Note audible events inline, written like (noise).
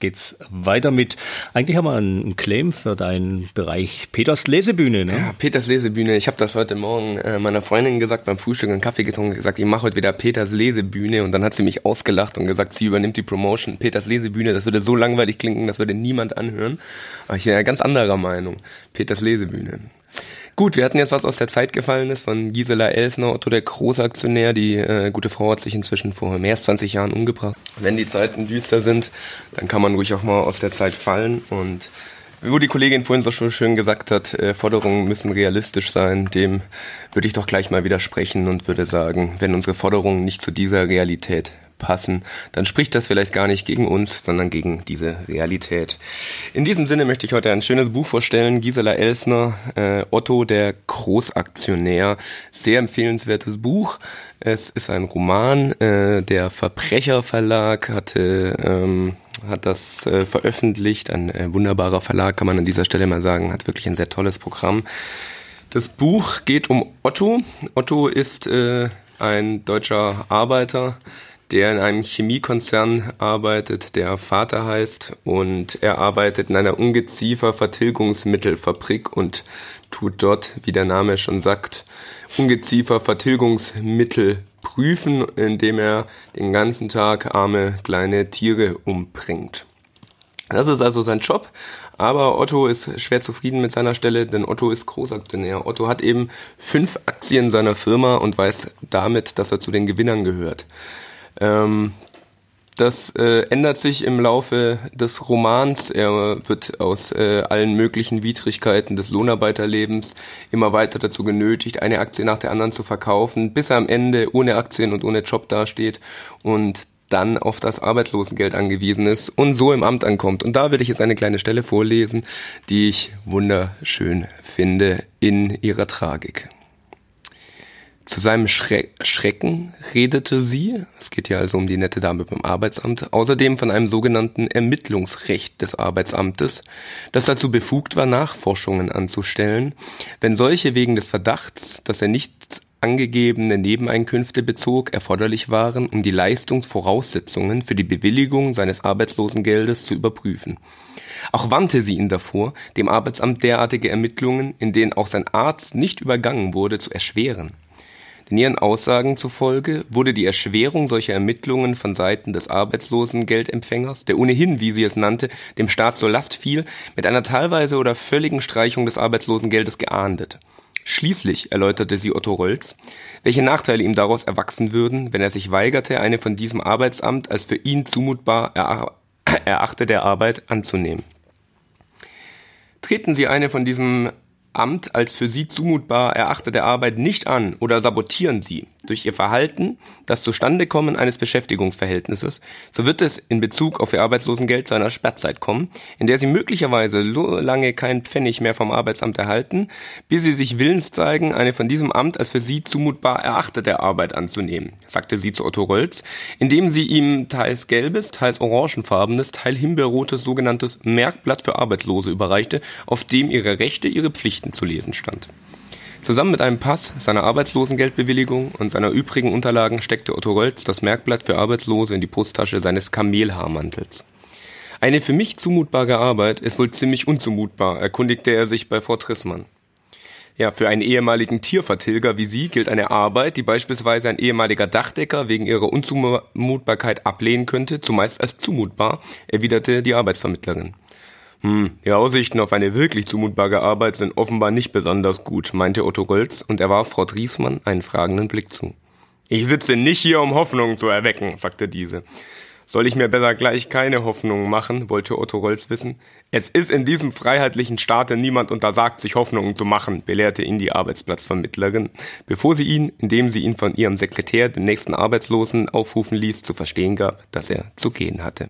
Geht's weiter mit, eigentlich haben wir einen Claim für deinen Bereich Peters Lesebühne. Ne? Ja, Peters Lesebühne. Ich habe das heute Morgen äh, meiner Freundin gesagt, beim Frühstück einen Kaffee getrunken, gesagt, ich mache heute wieder Peters Lesebühne und dann hat sie mich ausgelacht und gesagt, sie übernimmt die Promotion. Peters Lesebühne, das würde so langweilig klingen, das würde niemand anhören. Aber ich bin ja ganz anderer Meinung. Peters Lesebühne. Gut, wir hatten jetzt was aus der Zeit gefallen ist von Gisela Elsner, Otto der Großaktionär. Die äh, gute Frau hat sich inzwischen vor mehr als 20 Jahren umgebracht. Wenn die Zeiten düster sind, dann kann man ruhig auch mal aus der Zeit fallen. Und wo die Kollegin vorhin so schön gesagt hat, äh, Forderungen müssen realistisch sein, dem würde ich doch gleich mal widersprechen und würde sagen, wenn unsere Forderungen nicht zu dieser Realität passen, dann spricht das vielleicht gar nicht gegen uns, sondern gegen diese Realität. In diesem Sinne möchte ich heute ein schönes Buch vorstellen, Gisela Elsner, äh, Otto der Großaktionär. Sehr empfehlenswertes Buch. Es ist ein Roman, äh, der Verbrecher Verlag hatte ähm, hat das äh, veröffentlicht, ein äh, wunderbarer Verlag, kann man an dieser Stelle mal sagen, hat wirklich ein sehr tolles Programm. Das Buch geht um Otto. Otto ist äh, ein deutscher Arbeiter, der in einem Chemiekonzern arbeitet, der Vater heißt und er arbeitet in einer Ungeziefer-Vertilgungsmittelfabrik und tut dort, wie der Name schon sagt, Ungeziefer-Vertilgungsmittel prüfen, indem er den ganzen Tag arme kleine Tiere umbringt. Das ist also sein Job, aber Otto ist schwer zufrieden mit seiner Stelle, denn Otto ist Großaktionär. Otto hat eben fünf Aktien seiner Firma und weiß damit, dass er zu den Gewinnern gehört. Ähm, das äh, ändert sich im Laufe des Romans. Er wird aus äh, allen möglichen Widrigkeiten des Lohnarbeiterlebens immer weiter dazu genötigt, eine Aktie nach der anderen zu verkaufen, bis er am Ende ohne Aktien und ohne Job dasteht und dann auf das Arbeitslosengeld angewiesen ist und so im Amt ankommt. Und da will ich jetzt eine kleine Stelle vorlesen, die ich wunderschön finde in ihrer Tragik. Zu seinem Schre Schrecken redete sie, es geht ja also um die nette Dame beim Arbeitsamt, außerdem von einem sogenannten Ermittlungsrecht des Arbeitsamtes, das dazu befugt war, Nachforschungen anzustellen, wenn solche wegen des Verdachts, dass er nicht angegebene Nebeneinkünfte bezog, erforderlich waren, um die Leistungsvoraussetzungen für die Bewilligung seines Arbeitslosengeldes zu überprüfen. Auch warnte sie ihn davor, dem Arbeitsamt derartige Ermittlungen, in denen auch sein Arzt nicht übergangen wurde, zu erschweren. Den ihren Aussagen zufolge wurde die Erschwerung solcher Ermittlungen von Seiten des Arbeitslosengeldempfängers, der ohnehin, wie sie es nannte, dem Staat zur Last fiel, mit einer teilweise oder völligen Streichung des Arbeitslosengeldes geahndet. Schließlich erläuterte sie Otto Rolz, welche Nachteile ihm daraus erwachsen würden, wenn er sich weigerte, eine von diesem Arbeitsamt als für ihn zumutbar (clears throat) erachtete Arbeit anzunehmen. Treten Sie eine von diesem Amt als für sie zumutbar erachtete Arbeit nicht an oder sabotieren sie. Durch ihr Verhalten das Zustandekommen eines Beschäftigungsverhältnisses, so wird es in Bezug auf ihr Arbeitslosengeld zu einer Sperrzeit kommen, in der sie möglicherweise so lange keinen Pfennig mehr vom Arbeitsamt erhalten, bis sie sich willens zeigen, eine von diesem Amt als für sie zumutbar erachtete Arbeit anzunehmen, sagte sie zu Otto Rolz, indem sie ihm teils gelbes, teils orangenfarbenes, teils himbeerrotes sogenanntes Merkblatt für Arbeitslose überreichte, auf dem ihre Rechte, ihre Pflichten zu lesen stand. Zusammen mit einem Pass, seiner Arbeitslosengeldbewilligung und seiner übrigen Unterlagen steckte Otto Rolz das Merkblatt für Arbeitslose in die Brusttasche seines Kamelhaarmantels. Eine für mich zumutbare Arbeit ist wohl ziemlich unzumutbar, erkundigte er sich bei Frau Trissmann. Ja, für einen ehemaligen Tiervertilger wie Sie gilt eine Arbeit, die beispielsweise ein ehemaliger Dachdecker wegen ihrer Unzumutbarkeit ablehnen könnte, zumeist als zumutbar, erwiderte die Arbeitsvermittlerin. Hm, die Aussichten auf eine wirklich zumutbare Arbeit sind offenbar nicht besonders gut, meinte Otto Goltz und er warf Frau Driesmann einen fragenden Blick zu. Ich sitze nicht hier, um Hoffnungen zu erwecken, sagte diese. Soll ich mir besser gleich keine Hoffnungen machen, wollte Otto Rolls wissen. Es ist in diesem freiheitlichen Staate niemand untersagt, sich Hoffnungen zu machen, belehrte ihn die Arbeitsplatzvermittlerin, bevor sie ihn, indem sie ihn von ihrem Sekretär, den nächsten Arbeitslosen, aufrufen ließ, zu verstehen gab, dass er zu gehen hatte.